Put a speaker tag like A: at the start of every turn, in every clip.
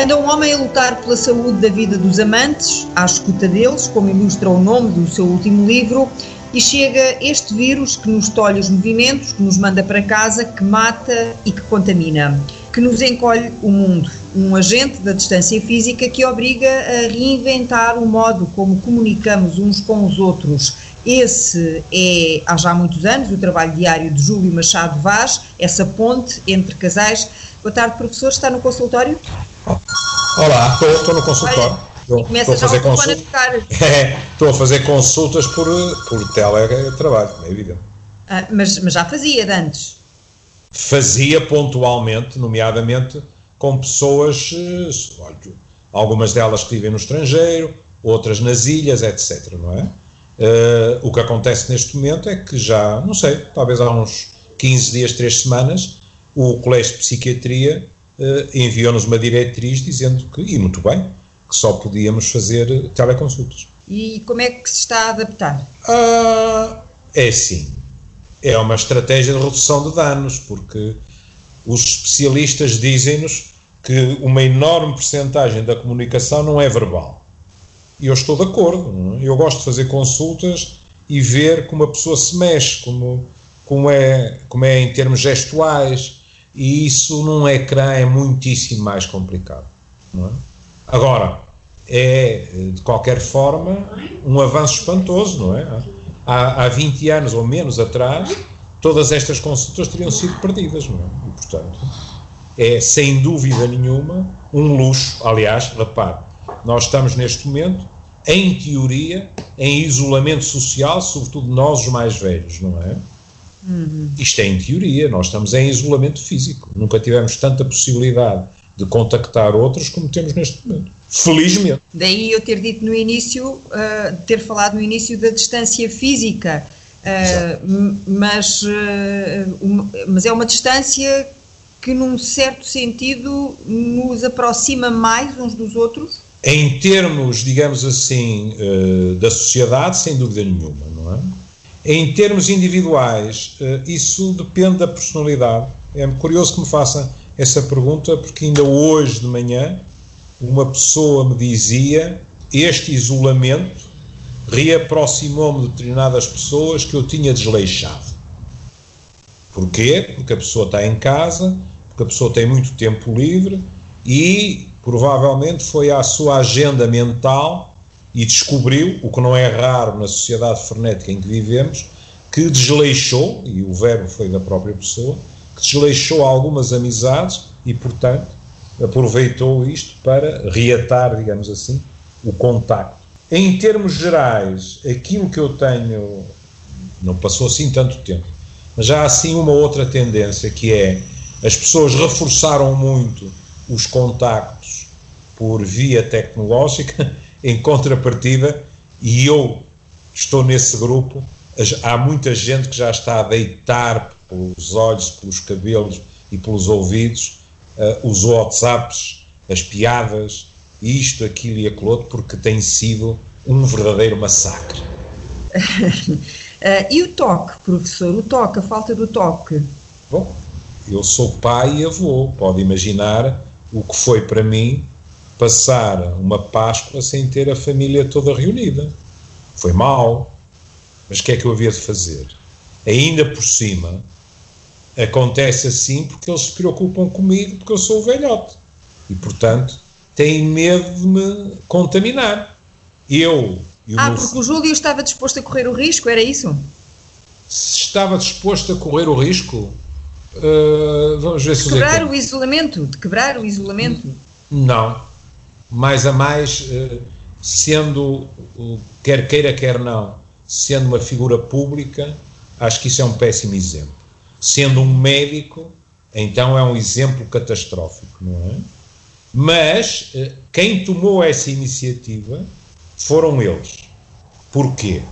A: Anda um homem a lutar pela saúde da vida dos amantes, à escuta deles, como ilustra o nome do seu último livro, e chega este vírus que nos tolhe os movimentos, que nos manda para casa, que mata e que contamina, que nos encolhe o mundo. Um agente da distância física que obriga a reinventar o modo como comunicamos uns com os outros. Esse é, há já muitos anos, o trabalho diário de Júlio Machado Vaz, essa ponte entre casais. Boa tarde, professor. Está no consultório?
B: Olá, estou, no consultório.
A: Olha, estou, a fazer consultas.
B: É, estou a fazer consultas por, por teletrabalho, é evidente.
A: Ah, mas, mas já fazia de antes?
B: Fazia pontualmente, nomeadamente com pessoas, eh, olha, algumas delas que vivem no estrangeiro, outras nas ilhas, etc. Não é? Uh, o que acontece neste momento é que já, não sei, talvez há uns 15 dias, 3 semanas, o Colégio de Psiquiatria enviou-nos uma diretriz dizendo que, e muito bem, que só podíamos fazer teleconsultas.
A: E como é que se está a adaptar?
B: Uh, é assim, é uma estratégia de redução de danos, porque os especialistas dizem-nos que uma enorme percentagem da comunicação não é verbal. E eu estou de acordo. É? Eu gosto de fazer consultas e ver como a pessoa se mexe, como, como, é, como é em termos gestuais, e isso num ecrã é muitíssimo mais complicado. É? Agora, é, de qualquer forma, um avanço espantoso, não é? Há, há 20 anos ou menos atrás, todas estas consultas teriam sido perdidas, não é? E, portanto, é sem dúvida nenhuma um luxo. Aliás, repare, nós estamos neste momento, em teoria, em isolamento social, sobretudo nós os mais velhos, não é? Uhum. Isto é em teoria, nós estamos em isolamento físico. Nunca tivemos tanta possibilidade de contactar outros como temos neste momento. Felizmente.
A: Daí eu ter dito no início, uh, ter falado no início da distância física. Uh, mas, uh, uma, mas é uma distância que, num certo sentido, nos aproxima mais uns dos outros?
B: Em termos, digamos assim, da sociedade, sem dúvida nenhuma, não é? Em termos individuais, eh, isso depende da personalidade. É curioso que me faça essa pergunta, porque ainda hoje de manhã uma pessoa me dizia este isolamento reaproximou-me de determinadas pessoas que eu tinha desleixado. Porquê? Porque a pessoa está em casa, porque a pessoa tem muito tempo livre e provavelmente foi à sua agenda mental e descobriu, o que não é raro na sociedade frenética em que vivemos, que desleixou, e o verbo foi da própria pessoa, que desleixou algumas amizades e, portanto, aproveitou isto para reatar, digamos assim, o contacto. Em termos gerais, aquilo que eu tenho, não passou assim tanto tempo, mas já há assim uma outra tendência que é as pessoas reforçaram muito os contactos por via tecnológica em contrapartida, e eu estou nesse grupo, há muita gente que já está a deitar pelos olhos, pelos cabelos e pelos ouvidos uh, os WhatsApps, as piadas, isto, aquilo e aquilo outro, porque tem sido um verdadeiro massacre.
A: uh, e o toque, professor? O toque, a falta do toque?
B: Bom, eu sou pai e avô, pode imaginar o que foi para mim passar uma Páscoa sem ter a família toda reunida. Foi mal, mas o que é que eu havia de fazer? Ainda por cima, acontece assim porque eles se preocupam comigo, porque eu sou o velhote. E, portanto, têm medo de me contaminar. Eu.
A: ah, porque o Júlio estava disposto a correr o risco, era isso?
B: Se estava disposto a correr o risco, uh, vamos ver
A: de
B: se
A: quebrar o isolamento, de quebrar o isolamento.
B: Não, mais a mais, eh, sendo, quer queira, quer não, sendo uma figura pública, acho que isso é um péssimo exemplo. Sendo um médico, então é um exemplo catastrófico, não é? Mas eh, quem tomou essa iniciativa foram eles. Porquê?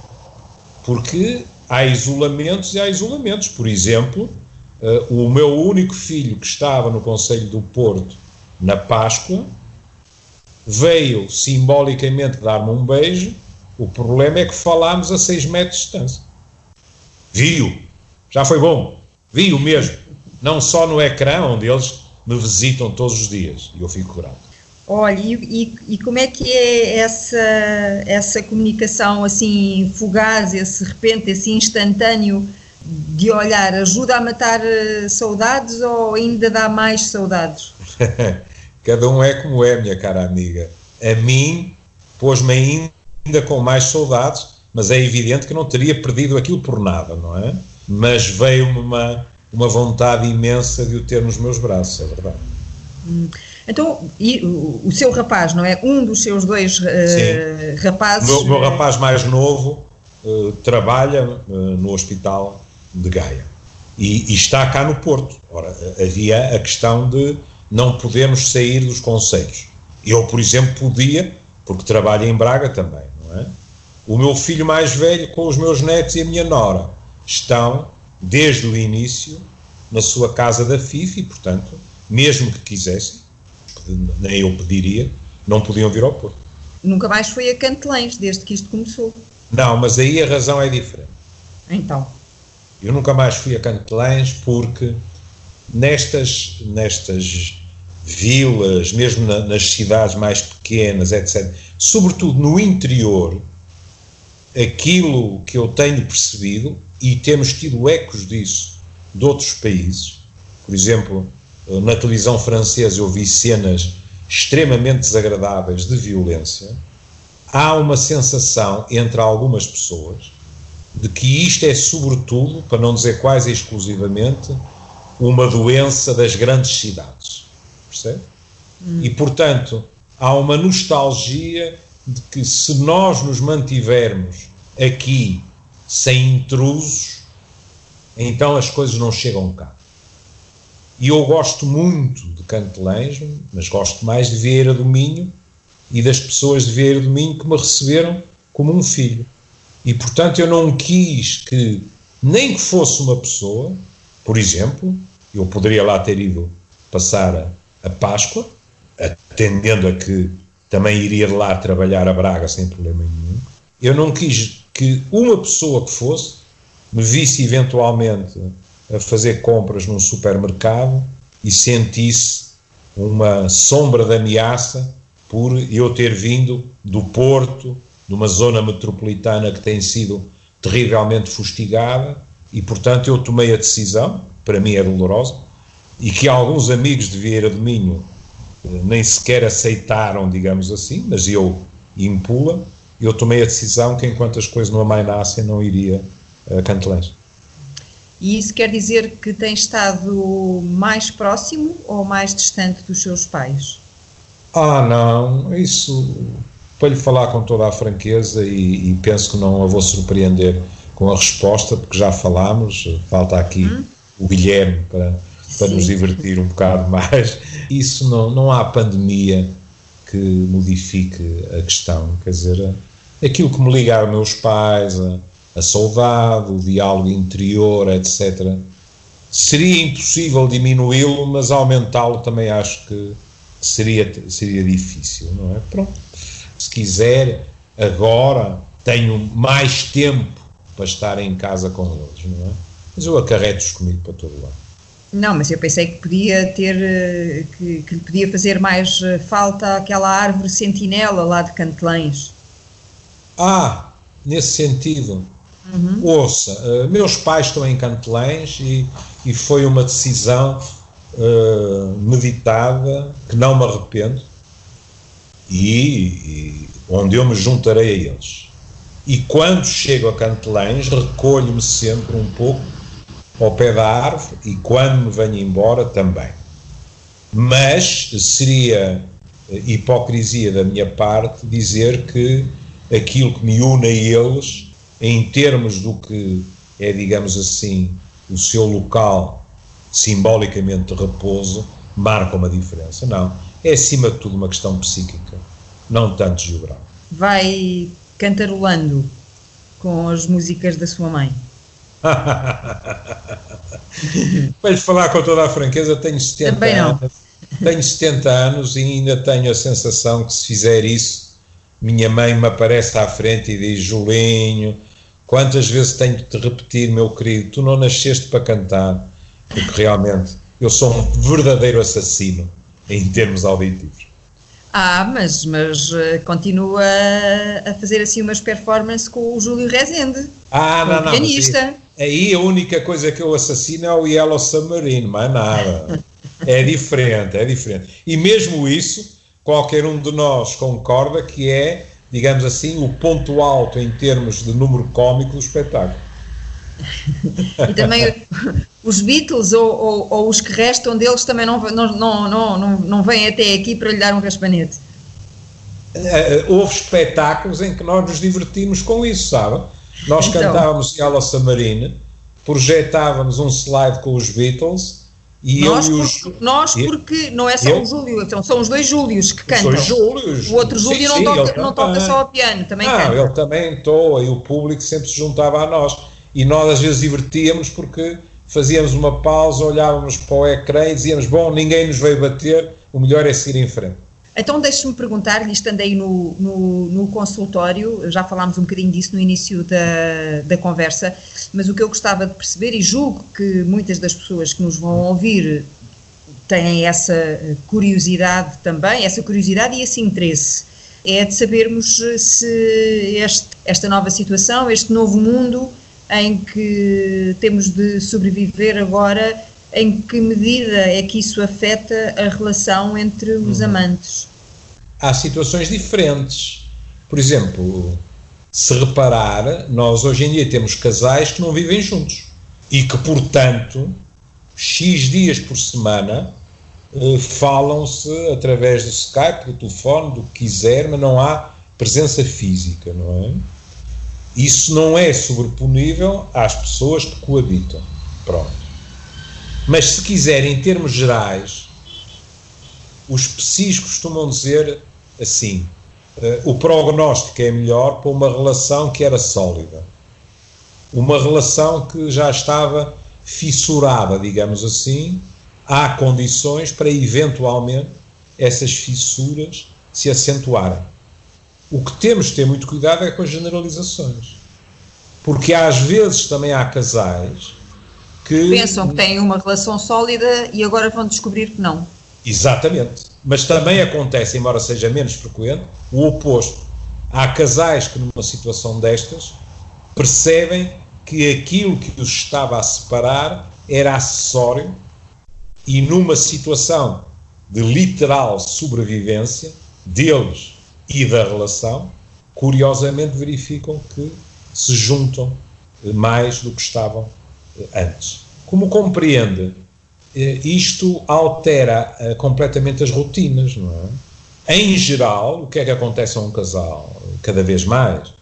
B: Porque há isolamentos e há isolamentos. Por exemplo, eh, o meu único filho que estava no Conselho do Porto na Páscoa veio simbolicamente dar-me um beijo. O problema é que falámos a 6 metros de distância. Viu, já foi bom, viu mesmo. Não só no ecrã, onde eles me visitam todos os dias, e eu fico grato.
A: Olha, e, e, e, como é que é essa, essa comunicação assim fugaz, esse repente, esse instantâneo de olhar? Ajuda a matar eh, saudades ou ainda dá mais saudades?
B: Cada um é como é, minha cara amiga. A mim pôs-me ainda com mais saudades, mas é evidente que não teria perdido aquilo por nada, não é? Mas veio-me uma, uma vontade imensa de o ter nos meus braços, é verdade.
A: Hum. Então, e o, o, seu rapaz, não é? Um dos seus dois uh, rapazes.
B: O meu, meu, rapaz mais novo uh, trabalha uh, no hospital de Gaia e, e, está cá no Porto. Ora, havia a questão de não podermos sair dos conselhos. Eu, por exemplo, podia, porque trabalho em Braga também, não é? O meu filho mais velho, com os meus netos e a minha nora, estão, desde o início, na sua casa da FIF e, portanto, mesmo que quisessem, nem eu pediria, não podiam vir ao Porto.
A: Nunca mais foi a Cantelães, desde que isto começou.
B: Não, mas aí a razão é diferente.
A: Então.
B: Eu nunca mais fui a Cantelães porque nestas, nestas vilas, mesmo na, nas cidades mais pequenas, etc., sobretudo no interior, aquilo que eu tenho percebido, e temos tido ecos disso de outros países, por exemplo, na televisão francesa eu vi cenas extremamente desagradáveis de violência, há uma sensação entre algumas pessoas de que isto é, sobretudo, para não dizer quase exclusivamente, uma doença das grandes cidades. Percebe? Hum. E, portanto, há uma nostalgia de que se nós nos mantivermos aqui sem intrusos, então as coisas não chegam cá. E eu gosto muito de Cantelães, mas gosto mais de Vieira do Minho e das pessoas de Vieira do Minho que me receberam como um filho. E, portanto, eu não quis que, nem que fosse uma pessoa, por exemplo, eu poderia lá ter ido passar a, a Páscoa, atendendo a que também iria lá trabalhar a Braga sem problema nenhum. Eu não quis que uma pessoa que fosse me visse eventualmente a fazer compras num supermercado e sentisse uma sombra de ameaça por eu ter vindo do Porto, de uma zona metropolitana que tem sido terrivelmente fustigada, e portanto eu tomei a decisão, para mim é dolorosa, e que alguns amigos de Vieira do Minho eh, nem sequer aceitaram, digamos assim, mas eu impula, eu tomei a decisão que enquanto as coisas não amainassem não iria a Cantelães.
A: E isso quer dizer que tem estado mais próximo ou mais distante dos seus pais?
B: Ah, não, isso para lhe falar com toda a franqueza e, e penso que não a vou surpreender com a resposta, porque já falámos, falta aqui hum? O Guilherme para, para nos divertir um bocado mais. Isso não, não há pandemia que modifique a questão, quer dizer, aquilo que me liga aos meus pais, a, a saudade, o diálogo interior, etc. Seria impossível diminuí-lo, mas aumentá-lo também acho que seria, seria difícil, não é? Pronto. Se quiser, agora tenho mais tempo para estar em casa com eles, não é? Mas eu acarreto-os comigo para todo lado.
A: Não, mas eu pensei que podia ter, eh, que, que podia fazer mais eh, falta aquela árvore sentinela lá de Cantelães.
B: Ah, nesse sentido. Uhum. Ouça, uh, meus pais estão em Cantelães e, e foi uma decisão uh, meditada que não me arrependo e, e, onde eu me juntarei a eles. E quando chego a Cantelães, recolho-me sempre um pouco ao pé da árvore e quando me venho embora também. Mas seria hipocrisia da minha parte dizer que aquilo que me une a eles em termos do que é, digamos assim, o seu local simbolicamente de repouso, marca uma diferença. Não. É acima de tudo uma questão psíquica, não tanto geográfica.
A: Vai cantarolando com as músicas da sua mãe.
B: Para lhe falar com toda a franqueza, tenho 70 Também não. anos. Tenho 70 anos e ainda tenho a sensação que se fizer isso, minha mãe me aparece à frente e diz: Julinho, Quantas vezes tenho de te repetir, meu querido, tu não nasceste para cantar, porque realmente eu sou um verdadeiro assassino em termos auditivos.
A: Ah, mas, mas uh, continua a fazer assim umas performances com o Júlio Rezende.
B: Ah, não, não.
A: Pianista.
B: Aí, a única coisa que eu assassino é o Yellow Submarine, mais nada. é diferente, é diferente. E mesmo isso, qualquer um de nós concorda que é, digamos assim, o ponto alto em termos de número cómico do espetáculo.
A: e também os Beatles ou, ou, ou, os que restam deles também não, não, não, não, não vêm até aqui para lhe dar um raspanete.
B: Uh, houve espetáculos em que nós nos divertimos com isso, sabe? Nós então. cantávamos Yellow Submarine, projetávamos um slide com os Beatles e
A: nós,
B: eu
A: os, porque, nós porque não é só eu, o Júlio, então são os dois Júlios que cantam. Os
B: Júlios.
A: O outro Júlio sim, não, sim, toca, não toca só o piano, também não, canta.
B: ele também toa e o público sempre se juntava a nós e nós às vezes divertíamos porque fazíamos uma pausa, olhávamos para o ecrã e dizíamos: Bom, ninguém nos veio bater, o melhor é seguir em frente.
A: Então, deixe-me perguntar-lhe, estando aí no, no, no, consultório, já falámos um bocadinho disso no início da, da conversa, mas o que eu gostava de perceber, e julgo que muitas das pessoas que nos vão ouvir têm essa curiosidade também, essa curiosidade e esse interesse, é de sabermos se este, esta nova situação, este novo mundo, em que temos de sobreviver agora, em que medida é que isso afeta a relação entre os uhum. amantes?
B: Há situações diferentes. Por exemplo, se reparar, nós hoje em dia temos casais que não vivem juntos e que, portanto, X dias por semana eh, falam-se através do Skype, do telefone, do que quiser, mas não há presença física, não é? Isso não é sobreponível às pessoas que coabitam. Pronto. Mas se quiserem, em termos gerais, os psis costumam dizer assim: uh, o prognóstico é melhor para uma relação que era sólida. Uma relação que já estava fissurada, digamos assim, há condições para eventualmente essas fissuras se acentuarem. O que temos de ter muito cuidado é com as generalizações. Porque às vezes também há casais que.
A: Pensam que têm uma relação sólida e agora vão descobrir que não.
B: Exatamente. Mas também acontece, embora seja menos frequente, o oposto. Há casais que, numa situação destas, percebem que aquilo que os estava a separar era acessório e, numa situação de literal sobrevivência deles e da relação, curiosamente verificam que se juntam mais do que estavam antes. Como compreende, eh, isto altera eh, completamente as rotinas, não é? Em geral, o que é que acontece a um casal? Cada vez mais,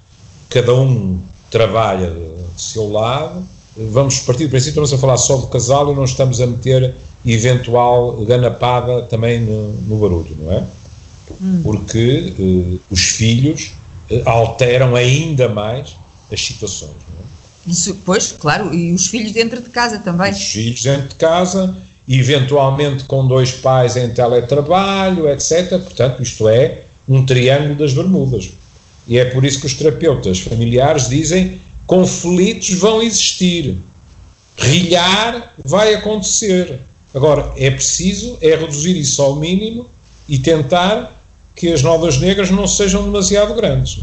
B: cada um trabalha de seu lado, vamos partir do princípio, estamos a falar só do casal e não estamos a meter eventual ganapada também no, no barulho, não é? hum. porque uh, os filhos uh, alteram ainda mais as situações. É?
A: Pois, claro, e os filhos dentro de casa também.
B: Os filhos dentro de casa, eventualmente com dois pais em teletrabalho, etc. Portanto, isto é um triângulo das Bermudas. E é por isso que os terapeutas familiares dizem conflitos vão existir, rilhar vai acontecer. Agora, é preciso é reduzir isso ao mínimo e tentar que as nódoas negras não sejam demasiado grandes.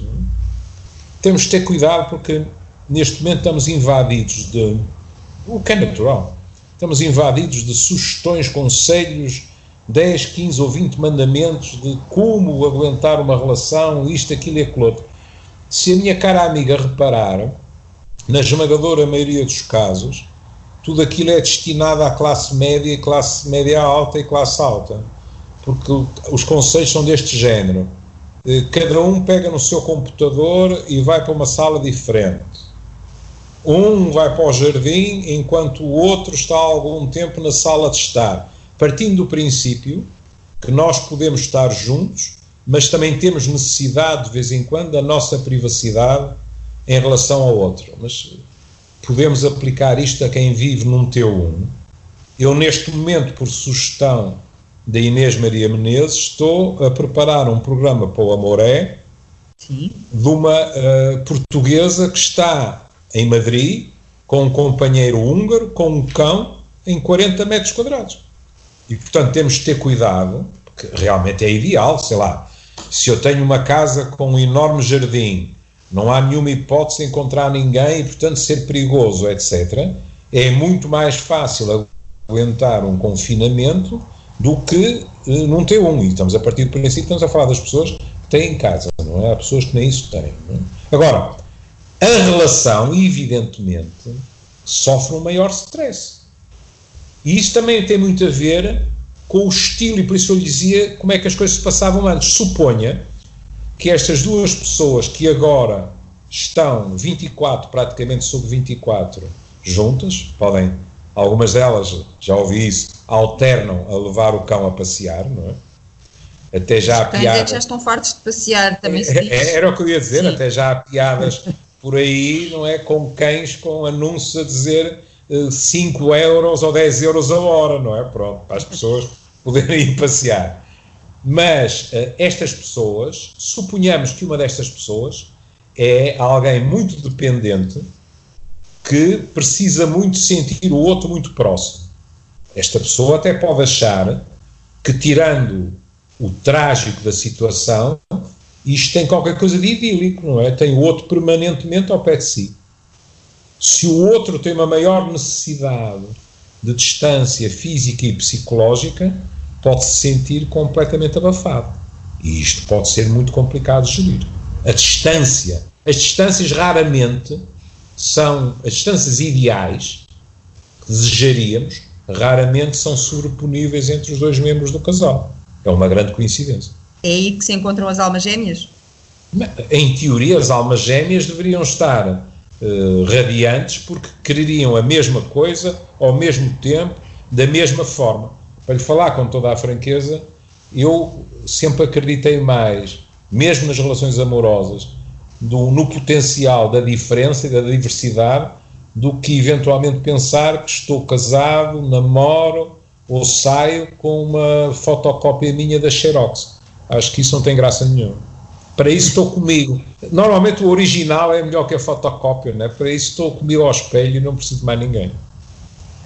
B: Temos de ter cuidado porque neste momento estamos invadidos de. o que é natural. Estamos invadidos de sugestões, conselhos, 10, 15 ou 20 mandamentos de como aguentar uma relação, isto, aquilo e aquilo outro. Se a minha cara amiga reparar, na esmagadora maioria dos casos, tudo aquilo é destinado à classe média, classe média alta e classe alta porque os conselhos são deste género. Eh, cada um pega no seu computador e vai para uma sala diferente. Um vai para o jardim, enquanto o outro está algum tempo na sala de estar. Partindo do princípio que nós podemos estar juntos, mas também temos necessidade, de vez em quando, da nossa privacidade em relação ao outro. Mas podemos aplicar isto a quem vive num T1. Eu, neste momento, por sugestão da Inês Maria Menezes, estou a preparar um programa para o Amoré Sim. de uma uh, portuguesa que está em Madrid com um companheiro húngaro, com um cão em 40 metros quadrados. E, portanto, temos de ter cuidado, que realmente é ideal, sei lá, se eu tenho uma casa com um enorme jardim, não há nenhuma hipótese de encontrar ninguém e, portanto, ser perigoso, etc., é muito mais fácil aguentar um confinamento do que uh, não ter um. E estamos a partir do princípio, estamos a falar das pessoas que têm em casa, não é? Há pessoas que nem isso têm. É? Agora, a relação, evidentemente, sofre um maior stress. E isso também tem muito a ver com o estilo, e por isso eu lhe dizia como é que as coisas se passavam antes. Suponha que estas duas pessoas que agora estão 24, praticamente sobre 24, juntas, podem, algumas delas, já ouvi isso, alternam a levar o cão a passear, não é? Até já há piadas.
A: É que já estão fartos de passear, também se diz.
B: É, era o que eu ia dizer, Sim. até já há piadas por aí, não é? Com cães com anúncios a dizer 5 eh, euros ou 10 euros a hora, não é? Pronto, para as pessoas poderem ir passear. Mas uh, estas pessoas, suponhamos que uma destas pessoas é alguém muito dependente que precisa muito sentir o outro muito próximo. Esta pessoa até pode achar que, tirando o trágico da situação, isto tem qualquer coisa de idílico, não é? Tem o outro permanentemente ao pé de si. Se o outro tem uma maior necessidade de distância física e psicológica, pode se sentir completamente abafado. E isto pode ser muito complicado de gerir. A distância. As distâncias raramente são as distâncias ideais que desejaríamos, raramente são sobreponíveis entre os dois membros do casal. É uma grande coincidência.
A: É aí que se encontram as almas gêmeas?
B: Em teoria, as almas gêmeas deveriam estar uh, radiantes porque quereriam a mesma coisa ao mesmo tempo, da mesma forma. Para lhe falar com toda a franqueza, eu sempre acreditei mais, mesmo nas relações amorosas, do, no potencial da diferença e da diversidade do que eventualmente pensar que estou casado, namoro ou saio com uma fotocópia minha da Xerox. Acho que isso não tem graça nenhuma. Para isso estou comigo. Normalmente o original é melhor que a fotocópia, né? para isso estou comigo ao espelho e não preciso de mais ninguém.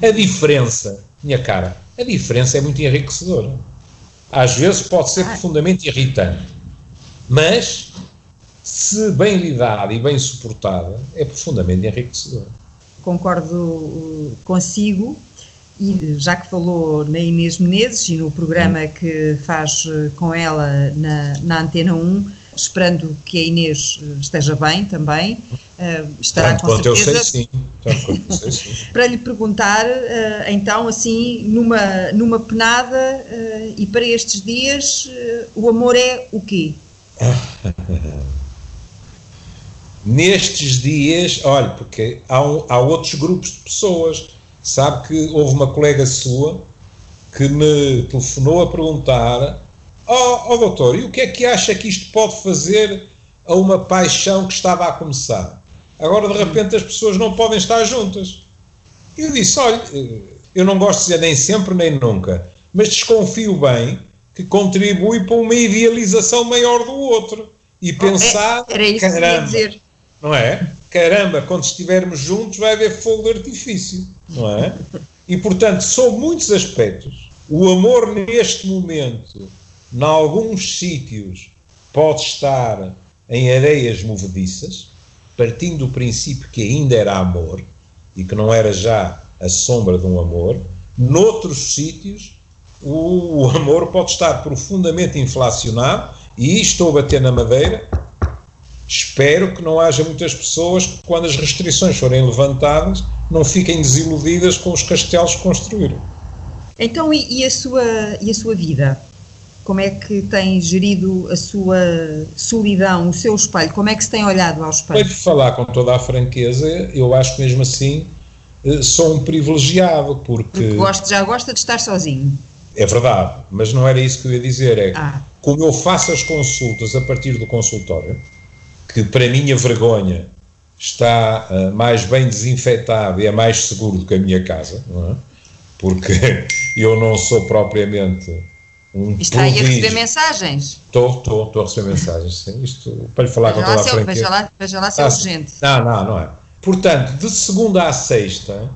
B: A diferença, minha cara, a diferença é muito enriquecedora. Às vezes pode ser profundamente irritante, mas se bem lidada e bem suportada, é profundamente enriquecedora.
A: Concordo uh, consigo. E já que falou na Inês Menezes e no programa que faz uh, com ela na, na Antena 1, esperando que a Inês uh, esteja bem também, uh, estará
B: Tanto
A: com certeza.
B: Eu sei, sim. Eu sei, sim.
A: para lhe perguntar, uh, então, assim, numa, numa penada e para estes dias, o amor é o quê?
B: Nestes dias, olha, porque há, há outros grupos de pessoas. Sabe que houve uma colega sua que me telefonou a perguntar: Ó oh, oh, doutor, e o que é que acha que isto pode fazer a uma paixão que estava a começar? Agora, de repente, as pessoas não podem estar juntas. E eu disse: olha, eu não gosto de dizer nem sempre nem nunca, mas desconfio bem que contribui para uma idealização maior do outro. E pensar,
A: oh, é, era isso
B: caramba,
A: que ia dizer
B: não é? Caramba, quando estivermos juntos vai haver fogo de artifício, não é? E portanto, sob muitos aspectos, o amor neste momento, em alguns sítios, pode estar em areias movediças, partindo do princípio que ainda era amor e que não era já a sombra de um amor. Noutros sítios, o, o amor pode estar profundamente inflacionado, e estou a bater na madeira, Espero que não haja muitas pessoas que, quando as restrições forem levantadas, não fiquem desiludidas com os castelos que construíram.
A: Então, e, e, a sua, e a sua vida? Como é que tem gerido a sua solidão, o seu espelho? Como é que se tem olhado ao espelho?
B: Para falar com toda a franqueza, eu acho que mesmo assim eh, sou um privilegiado, porque... porque
A: gosto, já gosta de estar sozinho.
B: É verdade, mas não era isso que eu ia dizer, é ah. como eu faço as consultas a partir do consultório, que para minha vergonha está uh, mais bem desinfetado e é mais seguro do que a minha casa, não é? porque eu não sou propriamente um
A: Está aí a receber mensagens?
B: Estou, estou, estou a receber mensagens, sim. Isto, para lhe falar veja com toda a franqueza.
A: Veja lá, veja lá se é ah, urgente.
B: Não, não, não é. Portanto, de segunda a sexta,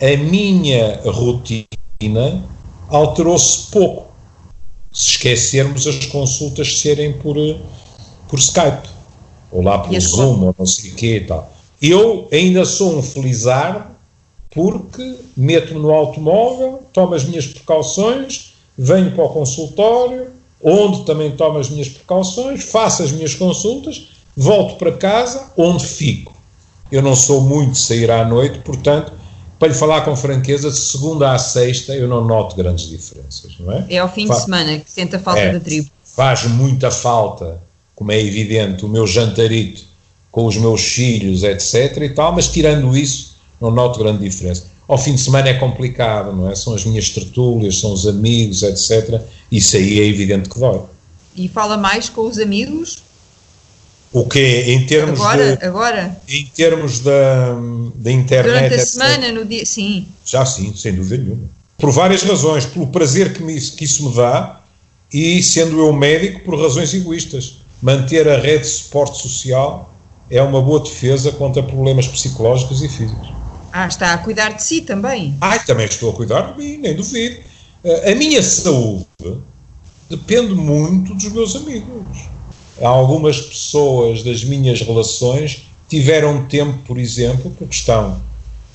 B: a minha rotina alterou-se pouco. se esquecermos as consultas serem por, por Skype, ou lá por Zoom, ou não sei o quê e tal. Eu ainda sou um felizardo porque meto-me no automóvel, tomo as minhas precauções, venho para o consultório, onde também tomo as minhas precauções, faço as minhas consultas, volto para casa, onde fico. Eu não sou muito de sair à noite, portanto, para lhe falar com franqueza, de segunda à sexta eu não noto grandes diferenças, não é?
A: É ao fim de semana que sente a falta é, da tribo.
B: Faz muita falta, como é evidente, o meu jantarito com os meus filhos, etc. e tal, mas tirando isso, não noto grande diferença. Ao fim de semana é complicado, não é? São as minhas tertúlias, são os amigos, etc. Isso aí é evidente que dói.
A: E fala mais com os amigos?
B: O que em termos
A: agora,
B: de,
A: agora?
B: Em termos da, da internet.
A: Durante a etc. semana, no dia. Sim.
B: Já sim, sem dúvida nenhuma. Por várias razões, pelo prazer que, me, que isso me dá e, sendo eu médico, por razões egoístas. Manter a rede de suporte social é uma boa defesa contra problemas psicológicos e físicos.
A: Ah, está a cuidar de si também.
B: Ah, também estou a cuidar de mim, nem duvido. Eh, a minha saúde depende muito dos meus amigos. Algumas pessoas das minhas relações tiveram tempo, por exemplo, porque estão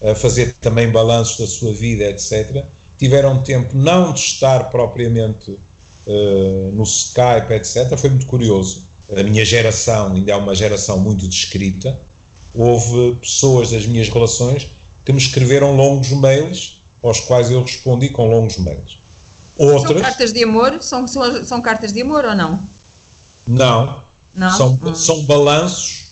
B: a fazer também balanços da sua vida, etc., tiveram tempo não de estar propriamente uh, no Skype, etc. Foi muito curioso. A minha geração ainda é uma geração muito descrita. Houve pessoas das minhas relações que me escreveram longos mails, aos quais eu respondi com longos mails.
A: Outras, são cartas de amor? São, são, são cartas de amor ou não?
B: Não. não? São, hum. são balanços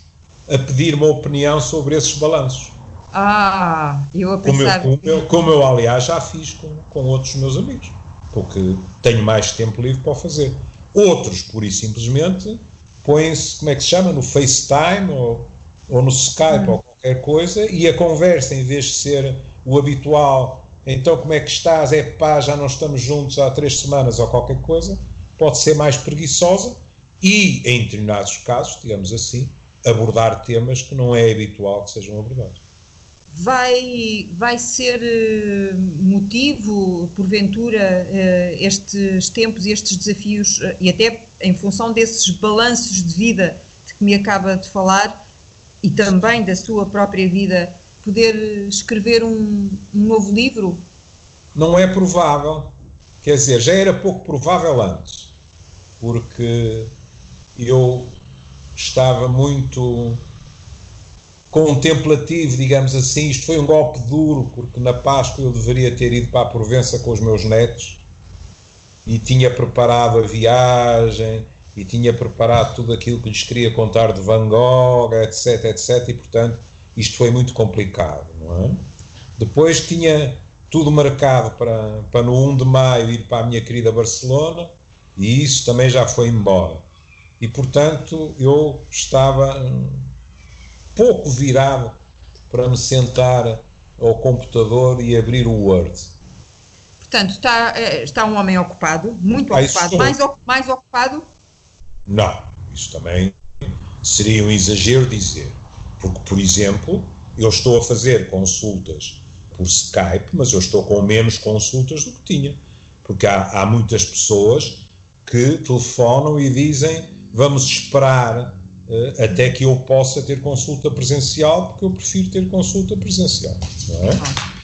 B: a pedir uma opinião sobre esses balanços.
A: Ah, eu a
B: pensar... Como eu, como eu, como eu aliás, já fiz com, com outros meus amigos, porque tenho mais tempo livre para o fazer. Outros, pura e simplesmente, põem-se, como é que se chama, no FaceTime ou, ou no Skype hum. ou qualquer coisa, e a conversa, em vez de ser o habitual, então como é que estás? É pá, já não estamos juntos há três semanas ou qualquer coisa, pode ser mais preguiçosa e, em determinados casos, digamos assim, abordar temas que não é habitual que sejam abordados.
A: Vai, vai ser eh, motivo, porventura, eh, estes tempos, estes desafios, eh, e até em função desses balanços de vida de que me acaba de falar, e também da sua própria vida, poder escrever um, um novo livro?
B: Não é provável. Quer dizer, já era pouco provável antes, porque eu estava muito contemplativo, digamos assim. Isto foi um golpe duro, porque na Páscoa eu deveria ter ido para a Provença com os meus netos e tinha preparado a viagem e tinha preparado tudo aquilo que lhes queria contar de Van Gogh, etc, etc, e portanto isto foi muito complicado, não é? Depois tinha tudo marcado para, para no 1 de maio ir para a minha querida Barcelona e isso também já foi embora. E portanto eu estava pouco virado para me sentar ao computador e abrir o Word.
A: Portanto, está, eh, está um homem ocupado, muito ah, ocupado, mais, mais ocupado
B: não, isso também seria um exagero dizer. Porque, por exemplo, eu estou a fazer consultas por Skype, mas eu estou com menos consultas do que tinha. Porque há, há muitas pessoas que telefonam e dizem vamos esperar até que eu possa ter consulta presencial, porque eu prefiro ter consulta presencial.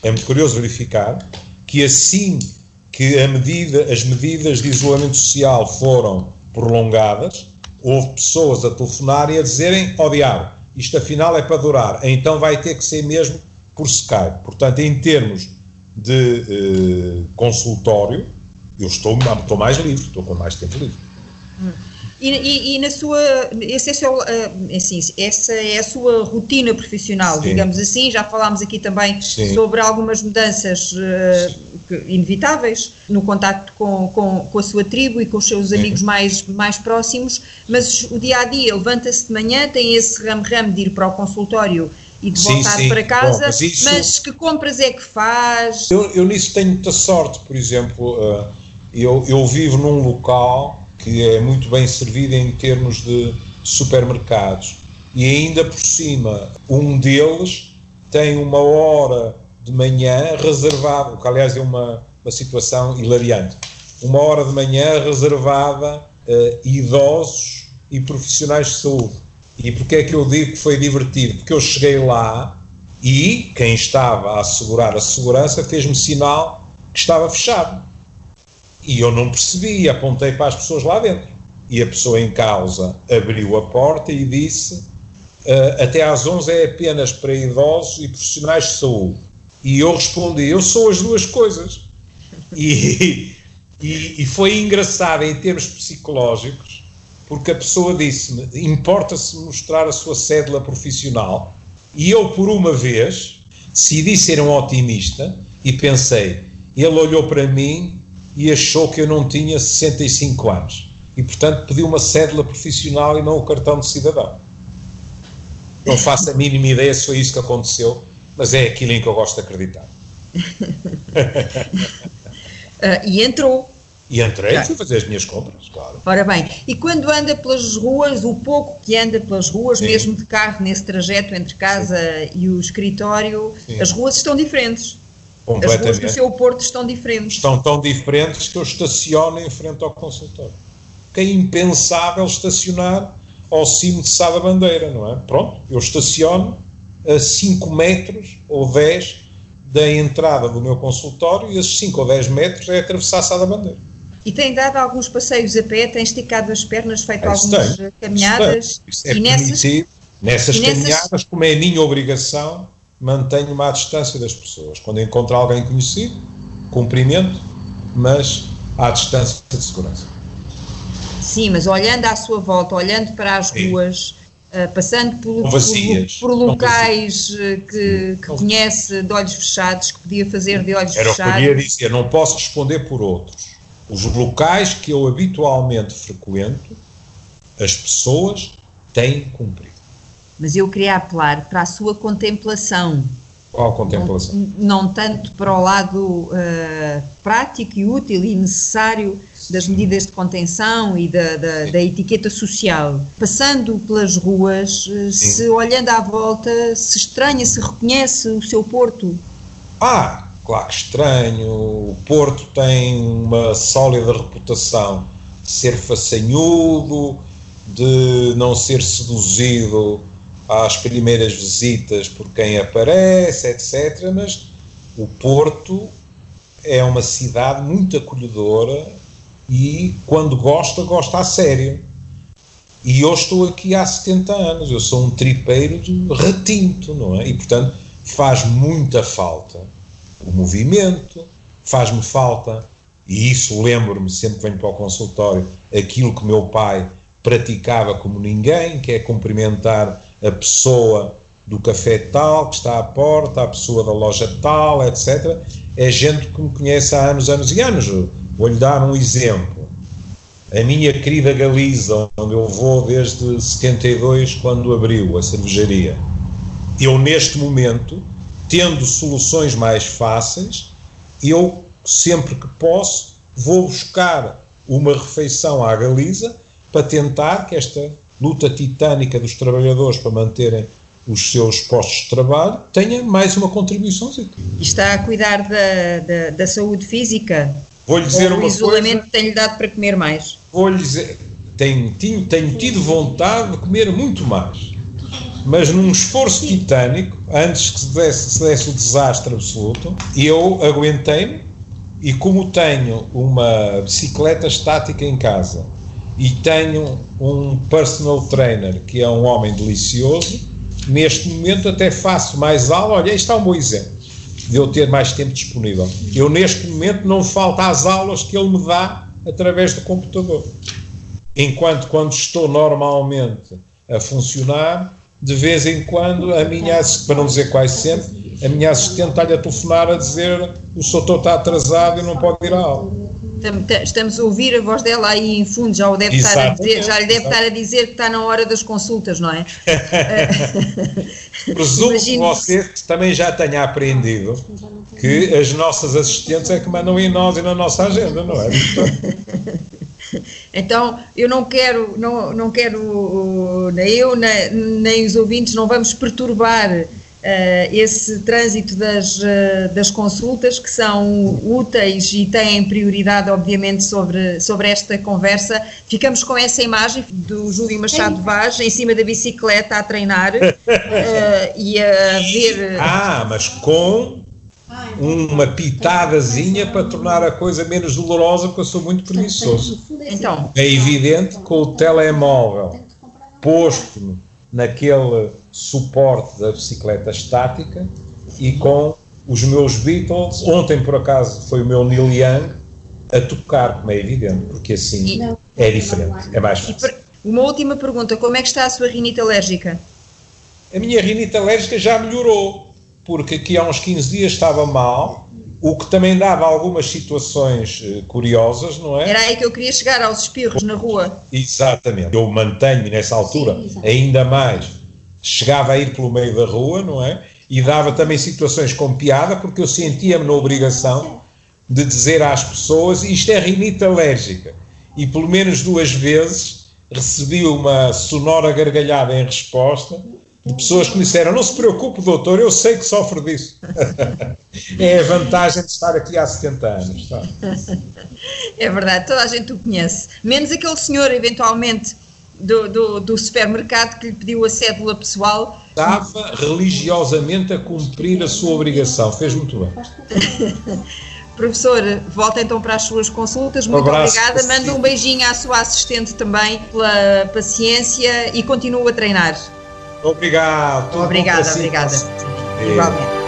B: É? é muito curioso verificar que assim que medida, as medidas de isolamento social foram prolongadas, houve pessoas a telefonar e a dizerem: ó oh, diabo, isto afinal é para durar, então vai ter que ser mesmo por Skype. Portanto, em termos de eh, consultório, eu estou, estou mais livre, estou com mais tempo livre.
A: Hum. E, e, e, na sua, esse é seu, uh, assim, essa é a sua rotina profissional, Sim. digamos assim. Já falámos aqui também Sim. sobre algumas mudanças uh, inevitáveis no contacto com, com, com, a sua tribo e com os seus amigos mais, mais próximos, mas o dia a dia levanta-se de manhã, tem esse ramo-ramo de ir para o consultório e de sim, voltar sim. para casa, Bom, mas, isso, mas, que compras é que faz?
B: Eu, eu, nisso tenho muita sorte, por exemplo, uh, eu, eu vivo num local que é muito bem servido em termos de supermercados e ainda por cima um deles tem uma hora de manhã reservado, que aliás é uma, uma situação hilariante. uma hora de manhã reservada a idosos e profissionais de saúde. E porquê é que eu digo que foi divertido? Porque eu cheguei lá e quem estava a assegurar a segurança fez-me sinal que estava fechado. E eu não percebi, apontei para as pessoas lá dentro. E a pessoa em causa abriu a porta e disse: uh, até às 11 é apenas para idosos e profissionais de saúde. E eu respondi: eu sou as duas coisas. E, e, e foi engraçado em termos psicológicos, porque a pessoa disse-me: importa-se mostrar a sua cédula profissional. E eu, por uma vez, decidi ser um otimista e pensei: ele olhou para mim e achou que eu não tinha 65 anos. E, portanto, pediu uma cédula profissional e não o cartão de cidadão. Não faço a mínima ideia se foi isso que aconteceu, mas é aquilo em que eu gosto de acreditar.
A: uh, e entrou.
B: E entrei e fui fazer as minhas compras, claro.
A: Ora bem, e quando anda pelas ruas, o pouco que anda pelas ruas, Sim. mesmo de carro, nesse trajeto entre casa Sim. e o escritório, Sim. as ruas estão diferentes. As ruas do seu Porto estão diferentes.
B: Estão tão diferentes que eu estaciono em frente ao consultório. Que é impensável estacionar ao cimo de Sá da Bandeira, não é? Pronto, eu estaciono a 5 metros ou 10 da entrada do meu consultório e esses 5 ou 10 metros é atravessar Sá da Bandeira.
A: E tem dado alguns passeios a pé, tem esticado as pernas, feito é, algumas tem, caminhadas.
B: Isso, é e nessas, nessas e caminhadas, nessas... como é a minha obrigação, mantenho-me à distância das pessoas. Quando encontro alguém conhecido, cumprimento, mas à distância de segurança.
A: Sim, mas olhando à sua volta, olhando para as Sim. ruas, uh, passando por, por, por locais eh, que, que conhece de olhos fechados, que podia fazer de olhos
B: Era
A: fechados.
B: Era o que eu ia dizer, não posso responder por outros. Os locais que eu habitualmente frequento, as pessoas têm cumprido
A: mas eu queria apelar para a sua contemplação.
B: Qual contemplação?
A: Não, não tanto para o lado uh, prático e útil e necessário das medidas de contenção e da, da, da etiqueta social. Passando pelas ruas, eh, Sim. se olhando à volta, se estranha, se reconhece o seu Porto?
B: Ah, claro que estranho. O Porto tem uma sólida reputação de ser façanhudo, de não ser seduzido às primeiras visitas por quem aparece, etc. Mas o Porto é uma cidade muito acolhedora e quando gosta, gosta a sério. E eu estou aqui há 70 anos, eu sou um tripeiro de retinto, não é? E portanto faz muita falta o movimento, faz-me falta, e isso lembro-me sempre que venho para o consultório, aquilo que meu pai praticava como ninguém, que é cumprimentar a pessoa do café tal que está à porta, a pessoa da loja tal, etc. É gente que me conhece há anos, anos e anos. Vou-lhe dar um exemplo. A minha querida Galiza, onde eu vou desde 72, quando abriu a cervejaria. Eu, neste momento, tendo soluções mais fáceis, eu, sempre que posso, vou buscar uma refeição à Galiza para tentar que esta luta titânica dos trabalhadores para manterem os seus postos de trabalho, tenha mais uma contribuição.
A: Está a cuidar da, da, da saúde física?
B: Vou-lhe dizer Ou uma
A: o isolamento tem-lhe dado para comer mais?
B: Vou-lhe dizer, tenho, tenho, tenho tido vontade de comer muito mais, mas num esforço titânico, antes que se desse, se desse o desastre absoluto, eu aguentei-me e como tenho uma bicicleta estática em casa e tenho um personal trainer que é um homem delicioso. Neste momento até faço mais aula. Olha, este é um bom exemplo de eu ter mais tempo disponível. Eu neste momento não falta às aulas que ele me dá através do computador. Enquanto quando estou normalmente a funcionar, de vez em quando a minha, para não dizer quase sempre, a minha assistente está-lhe a telefonar a dizer o doutor está atrasado e não pode ir à aula
A: estamos a ouvir a voz dela aí em fundo, já, o deve estar a dizer, já lhe deve estar a dizer que está na hora das consultas, não é?
B: Presumo que você também já tenha aprendido que as nossas assistentes é que mandam em nós e na nossa agenda, não é?
A: Então, eu não quero, não, não quero, nem eu, nem, nem os ouvintes, não vamos perturbar esse trânsito das, das consultas que são úteis e têm prioridade, obviamente, sobre, sobre esta conversa. Ficamos com essa imagem do Júlio Machado Vaz em cima da bicicleta a treinar e a ver.
B: Ah, mas com uma pitadazinha para tornar a coisa menos dolorosa, porque eu sou muito preguiçoso.
A: Então.
B: É evidente com o telemóvel posto naquele suporte da bicicleta estática e com os meus Beatles, ontem por acaso foi o meu Neil Young, a tocar, como é evidente, porque assim é diferente, é mais fácil.
A: Uma última pergunta, como é que está a sua rinite alérgica?
B: A minha rinite alérgica já melhorou, porque aqui há uns 15 dias estava mal, o que também dava algumas situações uh, curiosas, não é?
A: Era aí que eu queria chegar, aos espirros na rua.
B: Exatamente. Eu mantenho nessa altura Sim, ainda mais. Chegava a ir pelo meio da rua, não é? E dava também situações com piada, porque eu sentia-me na obrigação de dizer às pessoas isto é rinite alérgica. E pelo menos duas vezes recebi uma sonora gargalhada em resposta de pessoas que me disseram: Não se preocupe, doutor, eu sei que sofre disso. é a vantagem de estar aqui há 70 anos. Tá?
A: É verdade, toda a gente o conhece. Menos aquele senhor, eventualmente, do, do, do supermercado que lhe pediu a cédula pessoal.
B: Estava religiosamente a cumprir a sua obrigação, fez muito bem.
A: Professor, volta então para as suas consultas. Muito um obrigada. Manda um beijinho à sua assistente também pela paciência e continua a treinar.
B: Obrigado.
A: Obrigada, obrigada. Igualmente.